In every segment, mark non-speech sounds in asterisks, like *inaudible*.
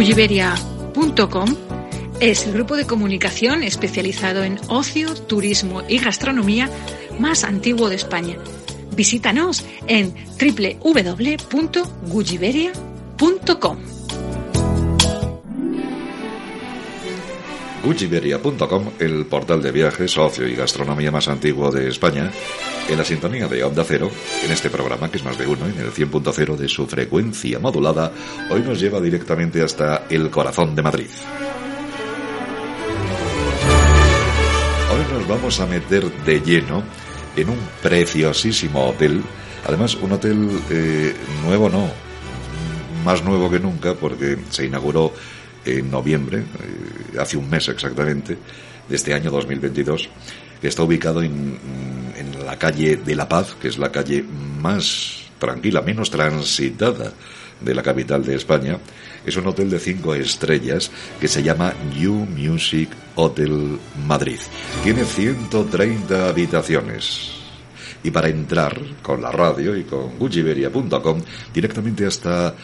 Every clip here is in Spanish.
Gulliveria.com es el grupo de comunicación especializado en ocio, turismo y gastronomía más antiguo de España. Visítanos en www.gulliveria.com. Gulliveria.com, el portal de viajes, ocio y gastronomía más antiguo de España, en la sintonía de Onda Cero, en este programa que es más de uno, en el 100.0 de su frecuencia modulada, hoy nos lleva directamente hasta el corazón de Madrid. Hoy nos vamos a meter de lleno en un preciosísimo hotel, además un hotel eh, nuevo no, más nuevo que nunca porque se inauguró en noviembre, eh, hace un mes exactamente, de este año 2022, que está ubicado en, en la calle de La Paz, que es la calle más tranquila, menos transitada de la capital de España. Es un hotel de cinco estrellas que se llama You Music Hotel Madrid. Tiene 130 habitaciones y para entrar con la radio y con gucciberia.com directamente hasta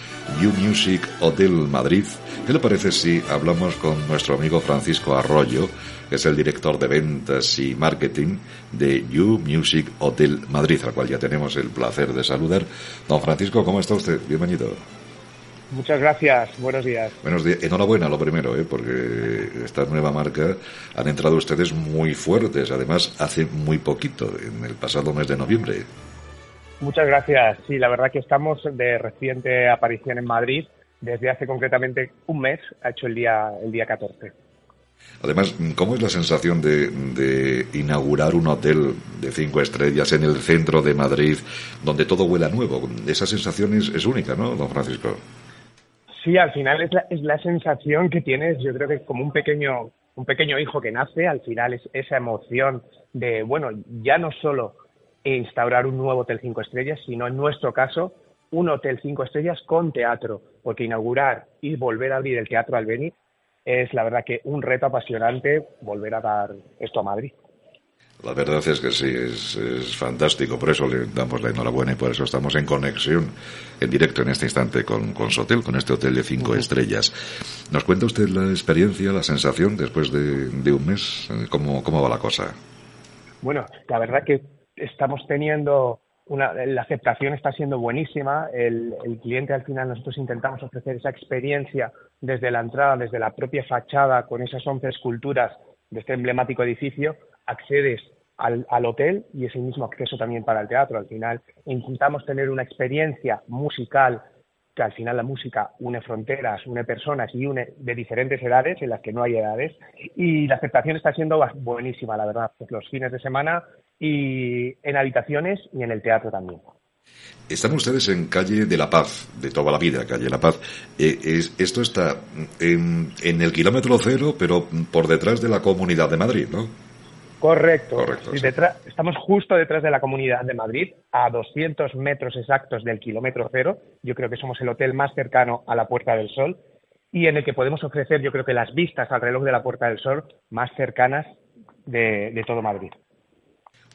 You Music Hotel Madrid. ¿Qué le parece si hablamos con nuestro amigo Francisco Arroyo, que es el director de ventas y marketing de You Music Hotel Madrid, al cual ya tenemos el placer de saludar? Don Francisco, ¿cómo está usted? Bienvenido. Muchas gracias, buenos días. Buenos días. Enhorabuena, lo primero, ¿eh? porque esta nueva marca han entrado ustedes muy fuertes, además hace muy poquito, en el pasado mes de noviembre. Muchas gracias. Sí, la verdad que estamos de reciente aparición en Madrid, desde hace concretamente un mes, ha hecho el día, el día 14. Además, ¿cómo es la sensación de, de, inaugurar un hotel de cinco estrellas en el centro de Madrid, donde todo huele a nuevo? Esa sensación es, es única, ¿no, don Francisco? Sí, al final es la, es la sensación que tienes, yo creo que como un pequeño, un pequeño hijo que nace, al final es esa emoción de, bueno, ya no solo instaurar un nuevo hotel cinco estrellas, sino en nuestro caso, un hotel cinco estrellas con teatro, porque inaugurar y volver a abrir el Teatro Albeni es la verdad que un reto apasionante volver a dar esto a Madrid. La verdad es que sí, es, es, fantástico. Por eso le damos la enhorabuena y por eso estamos en conexión, en directo en este instante con, con su hotel, con este hotel de cinco uh -huh. estrellas. ¿Nos cuenta usted la experiencia, la sensación después de, de un mes? ¿Cómo, ¿Cómo va la cosa? Bueno, la verdad que estamos teniendo una, la aceptación está siendo buenísima. El, el, cliente al final nosotros intentamos ofrecer esa experiencia desde la entrada, desde la propia fachada, con esas once esculturas de este emblemático edificio, accedes al, al, hotel y ese mismo acceso también para el teatro. Al final intentamos tener una experiencia musical que al final la música une fronteras, une personas y une de diferentes edades, en las que no hay edades, y la aceptación está siendo buenísima, la verdad, los fines de semana y en habitaciones y en el teatro también. Están ustedes en calle de la Paz, de toda la vida, calle La Paz. Eh, es, esto está en, en, el kilómetro cero, pero por detrás de la Comunidad de Madrid, ¿no? Correcto. Sí. Detrás, estamos justo detrás de la Comunidad de Madrid, a 200 metros exactos del kilómetro cero. Yo creo que somos el hotel más cercano a la Puerta del Sol y en el que podemos ofrecer, yo creo que las vistas al reloj de la Puerta del Sol más cercanas de, de todo Madrid.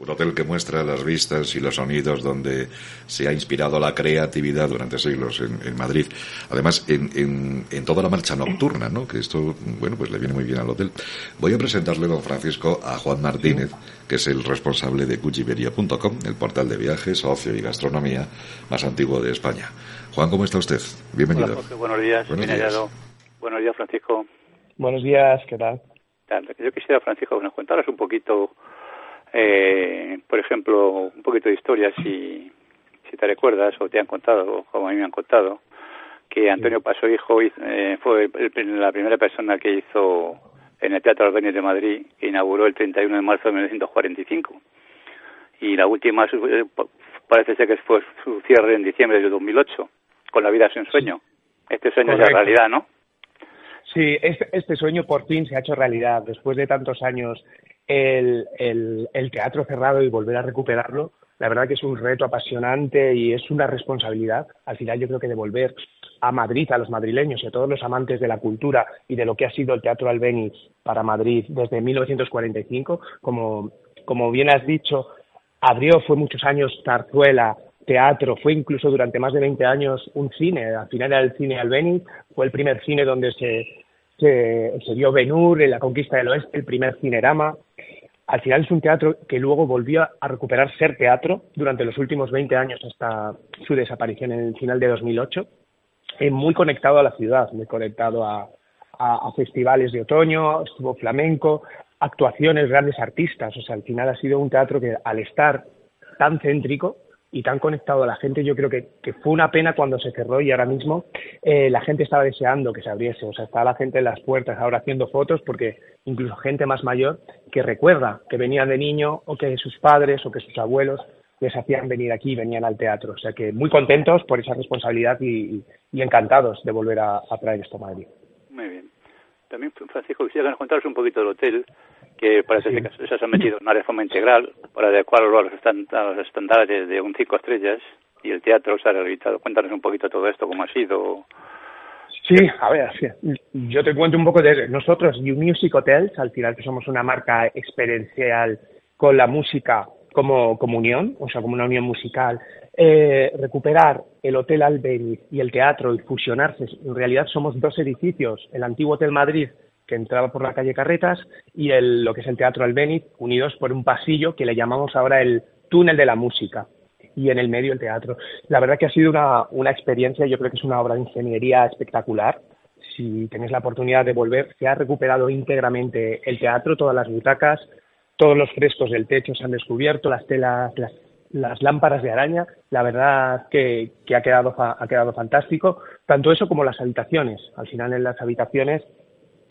Un hotel que muestra las vistas y los sonidos donde se ha inspirado la creatividad durante siglos en, en Madrid. Además, en, en, en, toda la marcha nocturna, ¿no? Que esto, bueno, pues le viene muy bien al hotel. Voy a presentarle, don Francisco, a Juan Martínez, que es el responsable de Cuchiveria.com, el portal de viajes, ocio y gastronomía más antiguo de España. Juan, ¿cómo está usted? Bienvenido. Hola, Jorge, buenos días. Buenos días. Hallado. Buenos días, Francisco. Buenos días, ¿qué tal? Yo quisiera, Francisco, que nos contaras un poquito eh, por ejemplo, un poquito de historia, si, si te recuerdas o te han contado, como a mí me han contado, que Antonio Paso Hijo eh, fue el, la primera persona que hizo en el Teatro Albéniz de Madrid, que inauguró el 31 de marzo de 1945. Y la última eh, parece ser que fue su cierre en diciembre de 2008, con La vida sin sueño. Este sueño Correcto. es la realidad, ¿no? Sí, este, este sueño por fin se ha hecho realidad. Después de tantos años el, teatro cerrado y volver a recuperarlo, la verdad que es un reto apasionante y es una responsabilidad. Al final yo creo que devolver a Madrid, a los madrileños y a todos los amantes de la cultura y de lo que ha sido el Teatro Albéniz para Madrid desde 1945, como, como bien has dicho, abrió, fue muchos años Zarzuela, teatro, fue incluso durante más de 20 años un cine, al final era el cine Albéniz, fue el primer cine donde se, se, se vio Benur en la conquista del oeste, el primer cinerama. Al final es un teatro que luego volvió a recuperar ser teatro durante los últimos 20 años hasta su desaparición en el final de 2008, eh, muy conectado a la ciudad, muy conectado a, a festivales de otoño, estuvo flamenco, actuaciones, grandes artistas, o sea, al final ha sido un teatro que al estar tan céntrico y tan conectado a la gente, yo creo que, fue una pena cuando se cerró y ahora mismo eh, la gente estaba deseando que se abriese, o sea, está la gente en las puertas ahora haciendo fotos porque incluso gente más mayor que recuerda que venían de niño o que sus padres o que sus abuelos les hacían venir aquí, venían al teatro, o sea que muy contentos por esa responsabilidad y, y encantados de volver a, a traer esto a Madrid. Muy bien. También, Francisco, quisiera contaros un poquito del hotel, que parece sí. que se ha sometido a una reforma integral para adecuarlo a los, estándares de un cinco estrellas y el teatro se ha rehabilitado. Cuéntanos un poquito todo esto, cómo ha sido. Sí, a ver, sí. yo te cuento un poco de nosotros, You Music Hotels, al final que somos una marca experiencial con la música como, como unión, o sea, como una unión musical, eh, recuperar el Hotel Albéniz y el teatro y fusionarse. En realidad somos dos edificios, el antiguo Hotel Madrid que entraba por la calle Carretas y el, lo que es el Teatro Albéniz, unidos por un pasillo que le llamamos ahora el túnel de la música y en el medio el teatro. La verdad que ha sido una, una experiencia, yo creo que es una obra de ingeniería espectacular. Si tenéis la oportunidad de volver, se ha recuperado íntegramente el teatro, todas las butacas, todos los frescos del techo se han descubierto, las telas, las, las lámparas de araña, la verdad que, que ha, quedado, ha quedado fantástico, tanto eso como las habitaciones. Al final en las habitaciones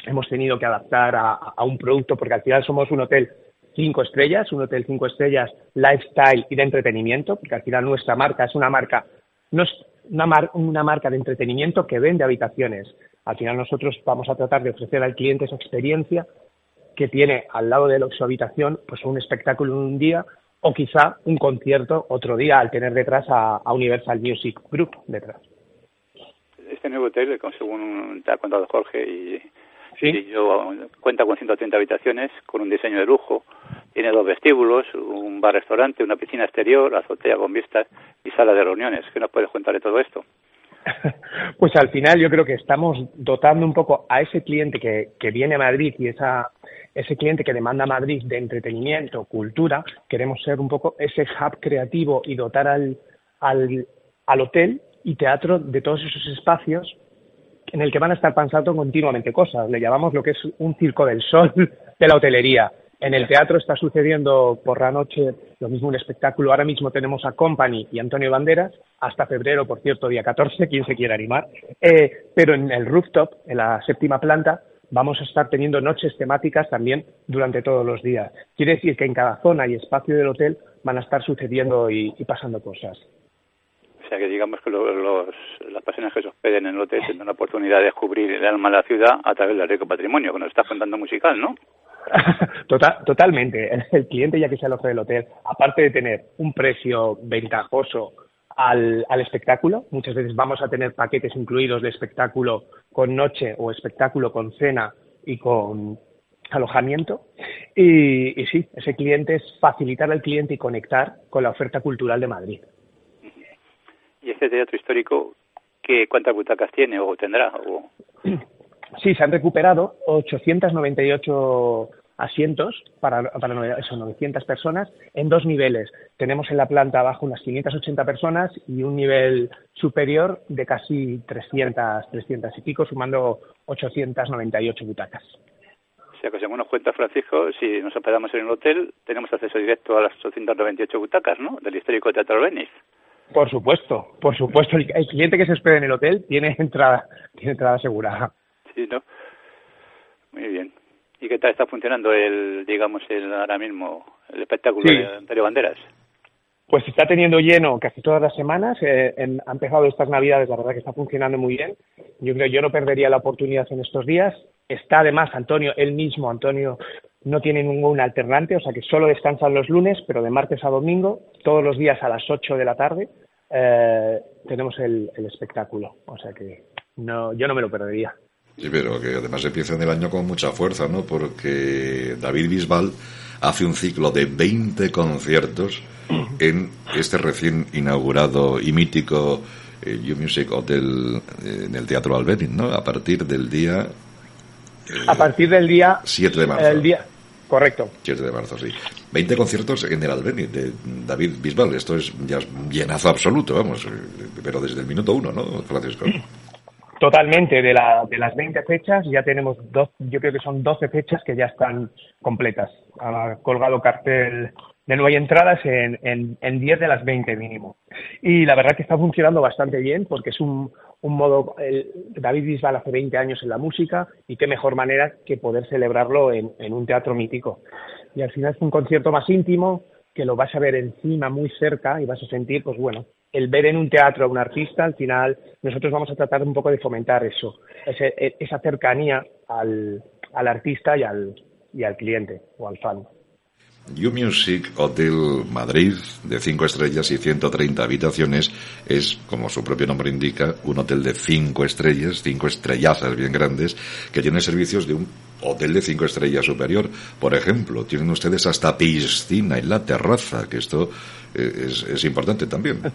hemos tenido que adaptar a, a un producto porque al final somos un hotel cinco estrellas, un hotel cinco estrellas lifestyle y de entretenimiento, porque al final nuestra marca es una marca, no es una, mar, una marca de entretenimiento que vende habitaciones. Al final nosotros vamos a tratar de ofrecer al cliente esa experiencia que tiene al lado de su habitación pues un espectáculo un día o quizá un concierto otro día al tener detrás a, a Universal Music Group detrás. Este nuevo hotel, según te ha contado Jorge y ¿Sí? Y yo, cuenta con 130 habitaciones, con un diseño de lujo. Tiene dos vestíbulos, un bar-restaurante, una piscina exterior, azotea con vistas y sala de reuniones. ¿Qué nos puedes contar de todo esto? *laughs* Pues al final yo creo que estamos dotando un poco a ese cliente que, que viene a Madrid y esa, ese cliente que demanda Madrid de entretenimiento, cultura, queremos ser un poco ese hub creativo y dotar al, al, al hotel y teatro de todos esos espacios en el que van a estar pasando continuamente cosas. Le llamamos lo que es un circo del sol de la hotelería. En el teatro está sucediendo por la noche lo mismo un espectáculo. Ahora mismo tenemos a Company y Antonio Banderas, hasta febrero, por cierto, día 14, quien se quiera animar. Eh, pero en el rooftop, en la séptima planta, vamos a estar teniendo noches temáticas también durante todos los días. Quiere decir que en cada zona y espacio del hotel van a estar sucediendo y, y pasando cosas sea que digamos que los, las personas que se hospeden en el hotel tienen la oportunidad de descubrir el alma de la ciudad a través del rico patrimonio que nos está contando musical, ¿no? *laughs* Total, totalmente. El, cliente, ya que se aloja del hotel, aparte de tener un precio ventajoso al, al espectáculo, muchas veces vamos a tener paquetes incluidos de espectáculo con noche o espectáculo con cena y con alojamiento. Y, y sí, ese cliente es facilitar al cliente y conectar con la oferta cultural de Madrid. ¿Y este teatro histórico qué, cuántas butacas tiene o tendrá? O... Sí, se han recuperado 898 asientos para, para eso, 900 personas en dos niveles. Tenemos en la planta abajo unas 580 personas y un nivel superior de casi 300, 300 y pico, sumando 898 butacas. O sea que según nos cuenta Francisco, si nos hospedamos en el hotel, tenemos acceso directo a las 898 butacas, ¿no? Del histórico Teatro Venice. Por supuesto, por supuesto. El, cliente que se espera en el hotel tiene entrada, tiene entrada asegurada. Sí, ¿no? Muy bien. ¿Y qué tal está funcionando el, digamos, el ahora mismo, el espectáculo sí. de Antonio Banderas? Pues está teniendo lleno casi todas las semanas. Eh, en, han empezado estas navidades, la verdad que está funcionando muy bien. Yo creo yo no perdería la oportunidad en estos días. Está además Antonio, él mismo, Antonio, no tiene ningún alternante, o sea que solo descansan los lunes, pero de martes a domingo, todos los días a las 8 de la tarde, eh, tenemos el, el, espectáculo. O sea que no, yo no me lo perdería. Sí, pero que además empieza en el año con mucha fuerza, ¿no? Porque David Bisbal hace un ciclo de 20 conciertos en este recién inaugurado y mítico eh, You Music Hotel eh, en el Teatro Albéniz, ¿no? A partir del día... a partir del día... 7 de marzo. El día, correcto. 7 de marzo, sí. 20 conciertos en el Albéniz de David Bisbal. Esto es ya llenazo absoluto, vamos. Eh, pero desde el minuto uno, ¿no, Francisco? Totalmente, de, la, de las 20 fechas ya tenemos, dos, yo creo que son 12 fechas que ya están completas. Ha colgado cartel de no hay entradas en, en, en 10 de las 20 mínimo. Y la verdad que está funcionando bastante bien porque es un, un modo, el, David Bisbal hace 20 años en la música y qué mejor manera que poder celebrarlo en, en un teatro mítico. Y al final es un concierto más íntimo, que lo vas a ver encima muy cerca y vas a sentir, pues bueno, el ver en un teatro a un artista, al final nosotros vamos a tratar un poco de fomentar eso, e, esa cercanía al, al artista y al, y al cliente o al fan. You Music Hotel Madrid, de 5 estrellas y 130 habitaciones, es, como su propio nombre indica, un hotel de 5 estrellas, 5 estrellazas bien grandes, que tiene servicios de un hotel de 5 estrellas superior. Por ejemplo, tienen ustedes hasta piscina en la terraza, que esto eh, es, es importante también. *laughs*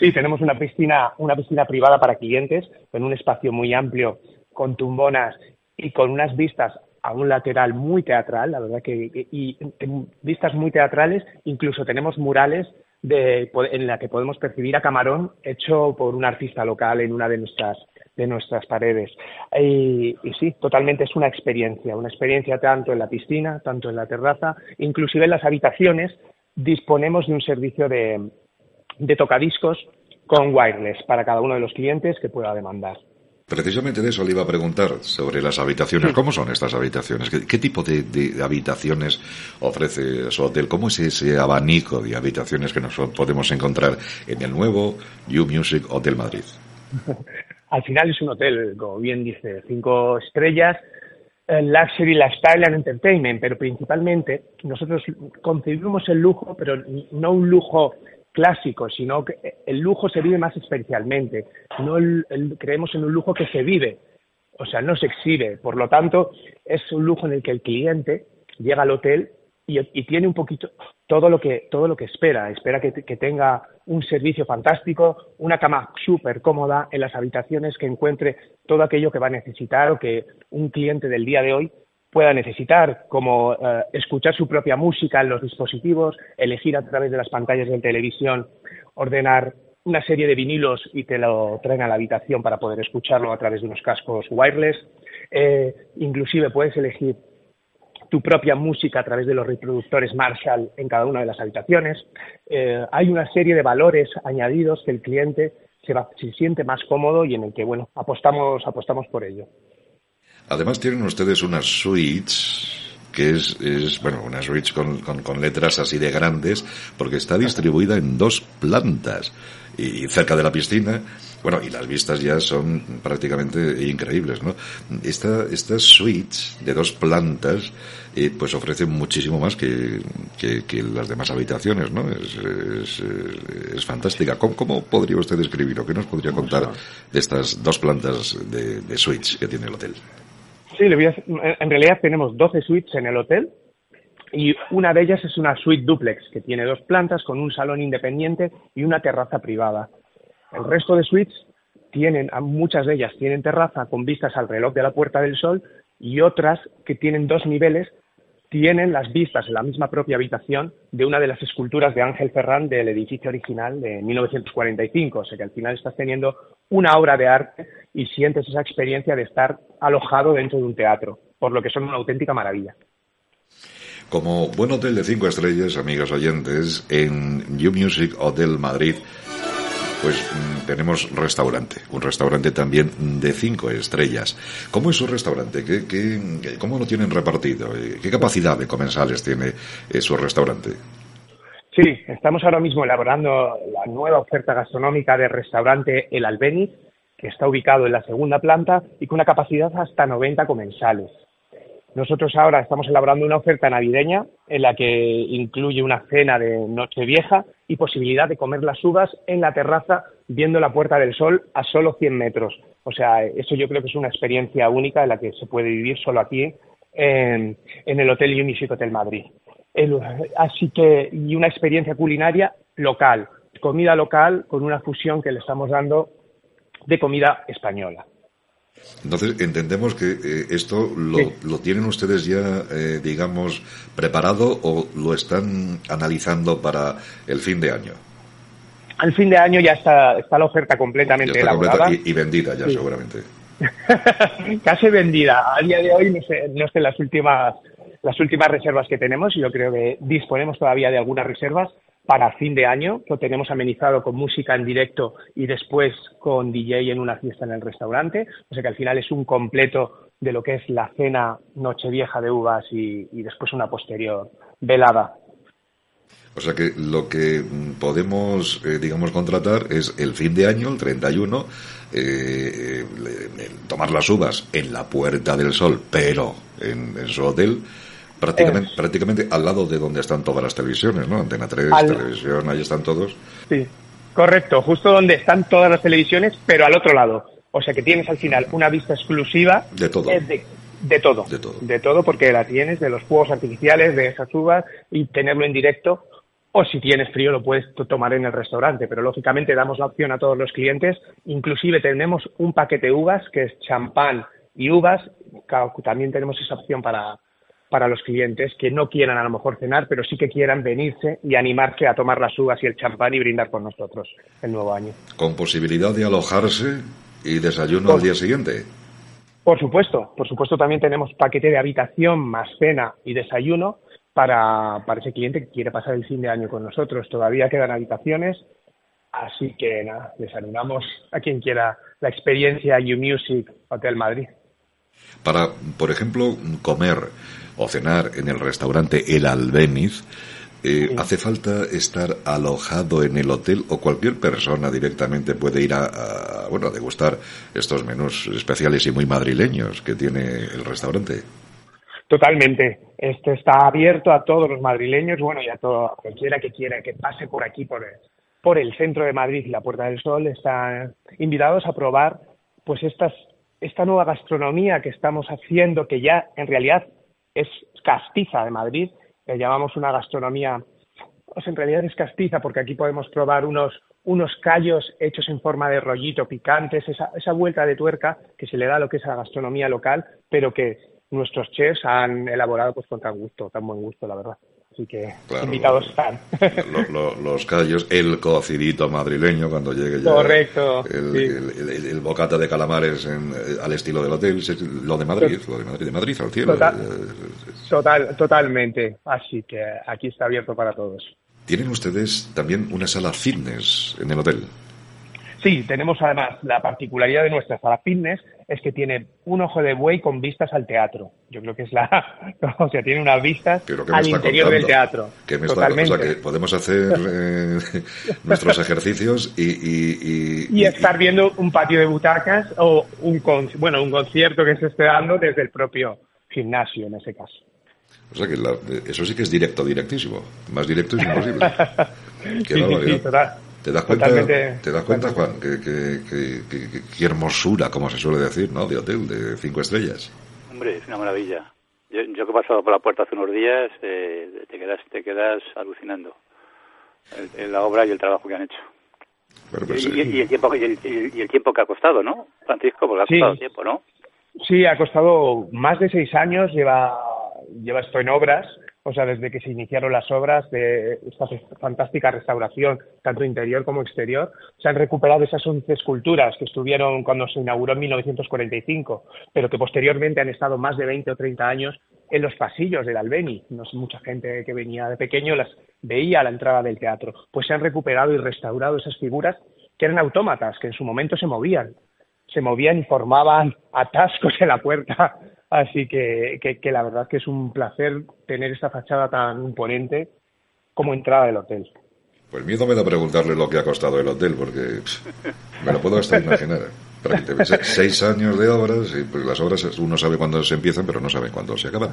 Sí, tenemos una piscina, una piscina privada para clientes, en un espacio muy amplio, con tumbonas y con unas vistas a un lateral muy teatral, la verdad que y, en vistas muy teatrales, incluso tenemos murales de, en la que podemos percibir a Camarón hecho por un artista local en una de nuestras de nuestras paredes. Y, y, sí, totalmente es una experiencia, una experiencia tanto en la piscina, tanto en la terraza, inclusive en las habitaciones disponemos de un servicio de, de tocadiscos con wireless para cada uno de los clientes que pueda demandar. Precisamente de eso le iba a preguntar sobre las habitaciones. ¿Cómo son estas habitaciones? ¿Qué, qué tipo de, de, habitaciones ofrece su hotel? ¿Cómo es ese abanico de habitaciones que nos podemos encontrar en el nuevo You Music Hotel Madrid? *laughs* Al final es un hotel, como bien dice, cinco estrellas, eh, luxury, lifestyle and entertainment, pero principalmente nosotros concebimos el lujo, pero no un lujo clásico, sino que el lujo se vive más especialmente. No el, creemos en un lujo que se vive, o sea, no se exhibe. Por lo tanto, es un lujo en el que el cliente llega al hotel y, y tiene un poquito todo lo que todo lo que espera. Espera que, que tenga un servicio fantástico, una cama súper cómoda en las habitaciones, que encuentre todo aquello que va a necesitar o que un cliente del día de hoy pueda necesitar, como eh, escuchar su propia música en los dispositivos, elegir a través de las pantallas de televisión, ordenar una serie de vinilos y te lo traen a la habitación para poder escucharlo a través de unos cascos wireless. Eh, inclusive puedes elegir tu propia música a través de los reproductores Marshall en cada una de las habitaciones. Eh, hay una serie de valores añadidos que el cliente se, va, se siente más cómodo y en el que bueno apostamos apostamos por ello. Además tienen ustedes unas suites que es, es bueno, una suite con, con, con, letras así de grandes, porque está distribuida en dos plantas y cerca de la piscina. Bueno, y las vistas ya son prácticamente increíbles, ¿no? Esta, estas suites de dos plantas, eh, pues ofrecen muchísimo más que, que, que, las demás habitaciones, ¿no? Es, es, es fantástica. ¿Cómo, ¿Cómo, podría usted describir o qué nos podría contar de estas dos plantas de, de suites que tiene el hotel? Sí, le voy a, en realidad tenemos 12 suites en el hotel y una de ellas es una suite duplex que tiene dos plantas con un salón independiente y una terraza privada. El resto de suites tienen, muchas de ellas tienen terraza con vistas al reloj de la Puerta del Sol y otras que tienen dos niveles tienen las vistas en la misma propia habitación de una de las esculturas de Ángel Ferrán del edificio original de 1945. O sea que al final estás teniendo una obra de arte y sientes esa experiencia de estar alojado dentro de un teatro, por lo que son una auténtica maravilla. Como buen hotel de cinco estrellas, amigos oyentes, en You Music Hotel Madrid pues mm, tenemos restaurante, un restaurante también de cinco estrellas. ¿Cómo es su restaurante? ¿Qué, qué, cómo lo tienen repartido? ¿Qué capacidad de comensales tiene eh, su restaurante? Sí, estamos ahora mismo elaborando la nueva oferta gastronómica del restaurante El Albéniz, que está ubicado en la segunda planta y con una capacidad hasta 90 comensales. Nosotros ahora estamos elaborando una oferta navideña en la que incluye una cena de Nochevieja y posibilidad de comer las uvas en la terraza viendo la Puerta del Sol a solo 100 metros. O sea, eso yo creo que es una experiencia única en la que se puede vivir solo aquí en, el Hotel Unisit Hotel Madrid. así que, y una experiencia culinaria local, comida local con una fusión que le estamos dando de comida española. Entonces, entendemos que eh, esto lo, tienen ustedes ya, eh, digamos, preparado o lo están analizando para el fin de año. Al fin de año ya está, está la oferta completamente elaborada. y, vendida ya, seguramente. *laughs* Casi vendida. A día de hoy no sé, no sé las últimas las últimas reservas que tenemos y yo creo que disponemos todavía de algunas reservas para fin de año. Lo tenemos amenizado con música en directo y después con DJ en una fiesta en el restaurante. O sea que al final es un completo de lo que es la cena Nochevieja de uvas y, después una posterior velada. O sea que lo que podemos, eh, digamos, contratar es el fin de año, el 31, eh, eh, tomar las uvas en la Puerta del Sol, pero en su hotel, Prácticamente, prácticamente al lado de donde están todas las televisiones, ¿no? Antena 3, televisión, ahí están todos. Sí, correcto, justo donde están todas las televisiones, pero al otro lado. O sea que tienes al final una vista exclusiva de todo. De, todo. De todo. De todo, porque la tienes de los juegos artificiales, de esas uvas y tenerlo en directo. O si tienes frío lo puedes tomar en el restaurante, pero lógicamente damos la opción a todos los clientes. Inclusive tenemos un paquete de uvas que es champán y uvas. También tenemos esa opción para, para los clientes que no quieran a lo mejor cenar, pero sí que quieran venirse y animarse a tomar las uvas y el champán y brindar con nosotros el nuevo año. ¿Con posibilidad de alojarse y desayuno al día siguiente? Por supuesto, por supuesto también tenemos paquete de habitación más cena y desayuno para, para ese cliente que quiere pasar el fin de año con nosotros. Todavía quedan habitaciones, así que nada, les animamos a quien quiera la experiencia U Music Hotel Madrid. Para, por ejemplo, comer o cenar en el restaurante El Albéniz, eh, ¿hace falta estar alojado en el hotel o cualquier persona directamente puede ir a, bueno, a degustar estos menús especiales y muy madrileños que tiene el restaurante? Totalmente. Este está abierto a todos los madrileños, bueno, y a, todo, cualquiera que quiera que pase por aquí, por el, por el centro de Madrid y la Puerta del Sol, están invitados a probar pues estas, esta nueva gastronomía que estamos haciendo, que ya en realidad es castiza de Madrid, le llamamos una gastronomía, pues en realidad es castiza porque aquí podemos probar unos, unos callos hechos en forma de rollito picantes, esa, esa vuelta de tuerca que se le da a lo que es la gastronomía local, pero que nuestros chefs han elaborado pues con tan gusto, tan buen gusto, la verdad. Así que invitados están. los callos, el cocidito madrileño cuando llegue ya. Correcto. El, bocata de calamares eh, al estilo del hotel, lo de Madrid, lo de Madrid, de Madrid al cielo. Total, total, totalmente. Así que aquí está abierto para todos. ¿Tienen ustedes también una sala fitness en el hotel? Sí, tenemos además la particularidad de nuestra sala fitness es que tiene un ojo de buey con vistas al teatro. Yo creo que es la, *laughs* o sea, tiene unas vistas al interior del teatro. Que me Totalmente. o sea, que podemos hacer eh, *laughs* nuestros ejercicios y, y, y, estar viendo un patio de butacas o un bueno un concierto que se esté dando desde el propio gimnasio en ese caso. O sea que eso sí que es directo, directísimo. Más directo es imposible. Qué sí, sí, ¿Te das cuenta, ¿te das cuenta Juan, qué hermosura, como se suele decir, ¿no? De hotel, de cinco estrellas. Hombre, es una maravilla. Yo, yo que he pasado por la puerta hace unos días, eh, te quedas te quedas alucinando en la obra y el trabajo que han hecho. Pues, y, el tiempo, y, el, tiempo que ha costado, ¿no, Francisco? Porque ha costado tiempo, ¿no? Sí, ha costado más de seis años, lleva, lleva esto en obras o sea, desde que se iniciaron las obras de esta fantástica restauración, tanto interior como exterior, se han recuperado esas 11 esculturas que estuvieron cuando se inauguró en 1945, pero que posteriormente han estado más de 20 o 30 años en los pasillos del Albeni. No sé, mucha gente que venía de pequeño las veía a la entrada del teatro. Pues se han recuperado y restaurado esas figuras que eran autómatas, que en su momento se movían. Se movían y formaban atascos en la puerta Así que, que, la verdad que es un placer tener esta fachada tan imponente como entrada del hotel. Pues miedo me da preguntarle lo que ha costado el hotel, porque me lo puedo hasta imaginar. Seis años de obras, y pues las obras uno sabe cuándo se empiezan, pero no sabe cuándo se acaban.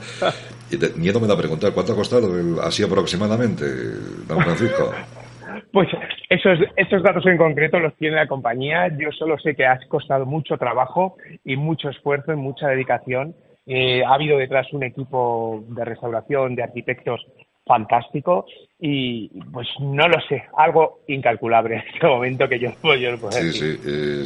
Y miedo me da preguntar cuánto ha costado así aproximadamente, don Francisco. *laughs* Pues esos, esos datos en concreto los tiene la compañía. Yo solo sé que ha costado mucho trabajo y mucho esfuerzo y mucha dedicación. Eh, ha habido detrás un equipo de restauración, de arquitectos fantástico y pues no lo sé, algo incalculable en este momento que yo, yo no puedo Sí, sí, eh,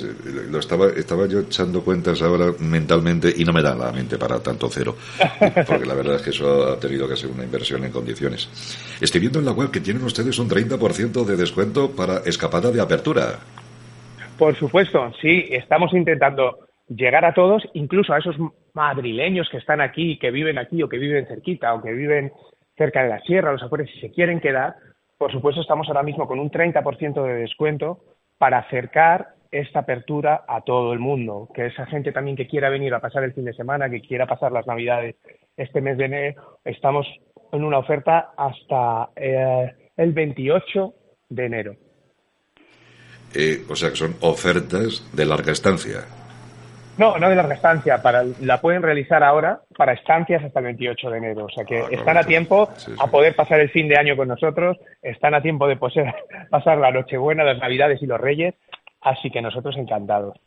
lo estaba, estaba yo echando cuentas ahora mentalmente y no me da la mente para tanto cero, *laughs* porque la verdad es que eso ha tenido que ser una inversión en condiciones. Estoy viendo en la web que tienen ustedes un 30% de descuento para escapada de apertura. Por supuesto, sí, estamos intentando llegar a todos, incluso a esos madrileños que están aquí, que viven aquí o que viven cerquita o que viven cerca de la sierra, los afueras, si se quieren quedar, por supuesto estamos ahora mismo con un 30% de descuento para acercar esta apertura a todo el mundo, que esa gente también que quiera venir a pasar el fin de semana, que quiera pasar las navidades este mes de enero, estamos en una oferta hasta eh, el 28 de enero. Eh, o sea que son ofertas de larga estancia. No, no de larga estancia, para, la pueden realizar ahora para estancias hasta el 28 de enero. O sea que ah, están a tiempo a poder pasar el fin de año con nosotros, están a tiempo de poser, *laughs* pasar la Nochebuena, las Navidades y los Reyes, así que nosotros encantados.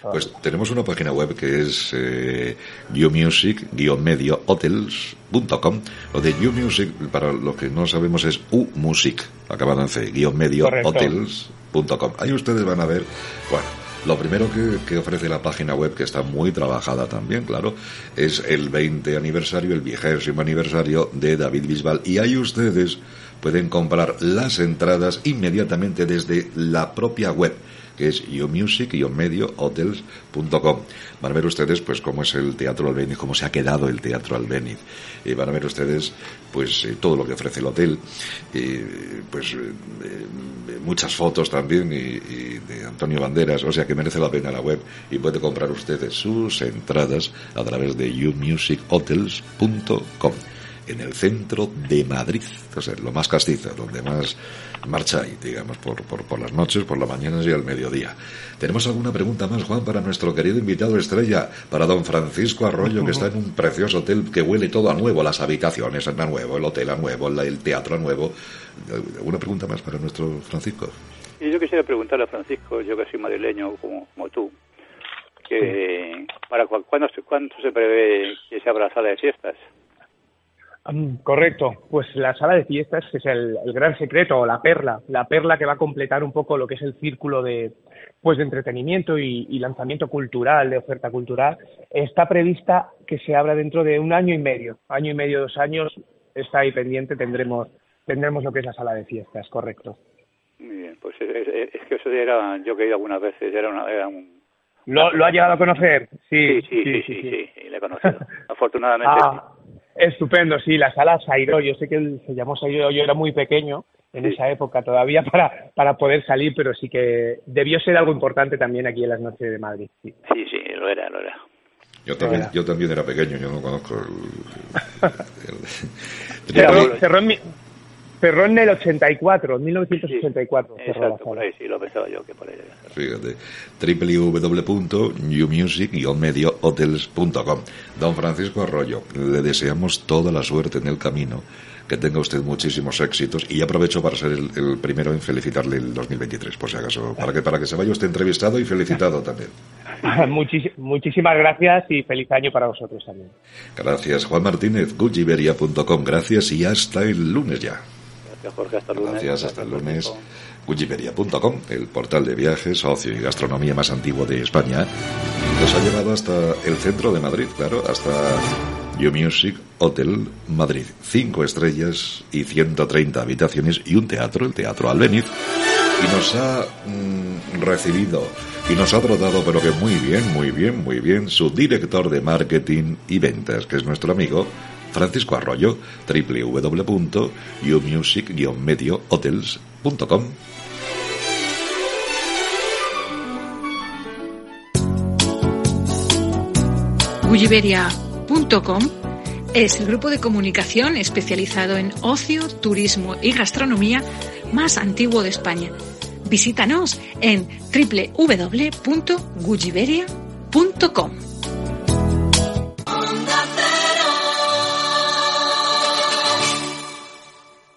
Pues tenemos una página web que es eh, umusic-medio-hotels.com. Lo de umusic, para lo que no sabemos, es umusic, acabado en c-medio-hotels.com. Ahí ustedes van a ver, bueno, lo primero que, ofrece la página web, que está muy trabajada también, claro, es el 20 aniversario, el vigésimo aniversario de David Bisbal. Y ahí ustedes pueden comprar las entradas inmediatamente desde la propia web que es yomusic-hotels.com. Van a ver ustedes, pues, cómo es el Teatro Albéniz, cómo se ha quedado el Teatro Albéniz. Y van a ver ustedes, pues, eh, todo lo que ofrece el hotel. Pues, eh, muchas fotos también y, de Antonio Banderas, o sea que merece la pena la web y puede comprar ustedes sus entradas a través de yomusichotels.com en el centro de Madrid, o sea, lo más castizo, donde más marcha hay, digamos, por, por, por las noches, por las mañanas y al mediodía. ¿Tenemos alguna pregunta más, Juan, para nuestro querido invitado estrella, para don Francisco Arroyo, que está en un precioso hotel que huele todo a nuevo, las habitaciones a nuevo, el hotel a nuevo, el teatro a nuevo? ¿Alguna pregunta más para nuestro Francisco? Y yo quisiera preguntarle a Francisco, yo que soy madrileño como, como tú, que para cuándo, cuándo se prevé que se abra la sala de fiestas. Correcto, pues la sala de fiestas es el, gran secreto o la perla, la perla que va a completar un poco lo que es el círculo de, pues de entretenimiento y, lanzamiento cultural, de oferta cultural. Está prevista que se abra dentro de un año y medio, año y medio, dos años, está ahí pendiente, tendremos, tendremos lo que es la sala de fiestas, correcto. Muy bien, pues es, que eso era, yo que he ido algunas veces, era, una, era un... ¿Lo, ¿Lo ha llegado a conocer? Sí, sí, sí, sí, sí, sí, le he conocido. *laughs* Afortunadamente. Ah, Estupendo, sí, la sala Sairo, yo sé que se llamó Sairo, yo era muy pequeño en esa época todavía para, para poder salir, pero sí que debió ser algo importante también aquí en las noches de Madrid. Sí, sí, lo era, lo era. Yo también, yo también era pequeño, yo no conozco el... cerró, en mi, Cerró en el 84, en 1984. Sí, exacto, por ahí sí, lo pensaba yo que por ahí. Fíjate, www.newmusic-mediohotels.com. Don Francisco Arroyo, le deseamos toda la suerte en el camino, que tenga usted muchísimos éxitos y aprovecho para ser el, primero en felicitarle el 2023, por si acaso, para que, para que se vaya usted entrevistado y felicitado también. *laughs* muchísimas gracias y feliz año para vosotros también. Gracias, Juan Martínez, gujiberia.com. Gracias y hasta el lunes ya. Gracias, Jorge. Hasta el lunes. Gracias, hasta el lunes. el portal de viajes, ocio y gastronomía más antiguo de España, nos ha llevado hasta el centro de Madrid, claro, hasta You Music Hotel Madrid. Cinco estrellas y 130 habitaciones y un teatro, el Teatro Albeniz. Y nos ha mm, recibido y nos ha tratado, pero que muy bien, muy bien, muy bien, su director de marketing y ventas, que es nuestro amigo Francisco Arroyo, www.umusic-mediohotels.com. Gulliveria.com es el grupo de comunicación especializado en ocio, turismo y gastronomía más antiguo de España. Visítanos en www.gulliveria.com.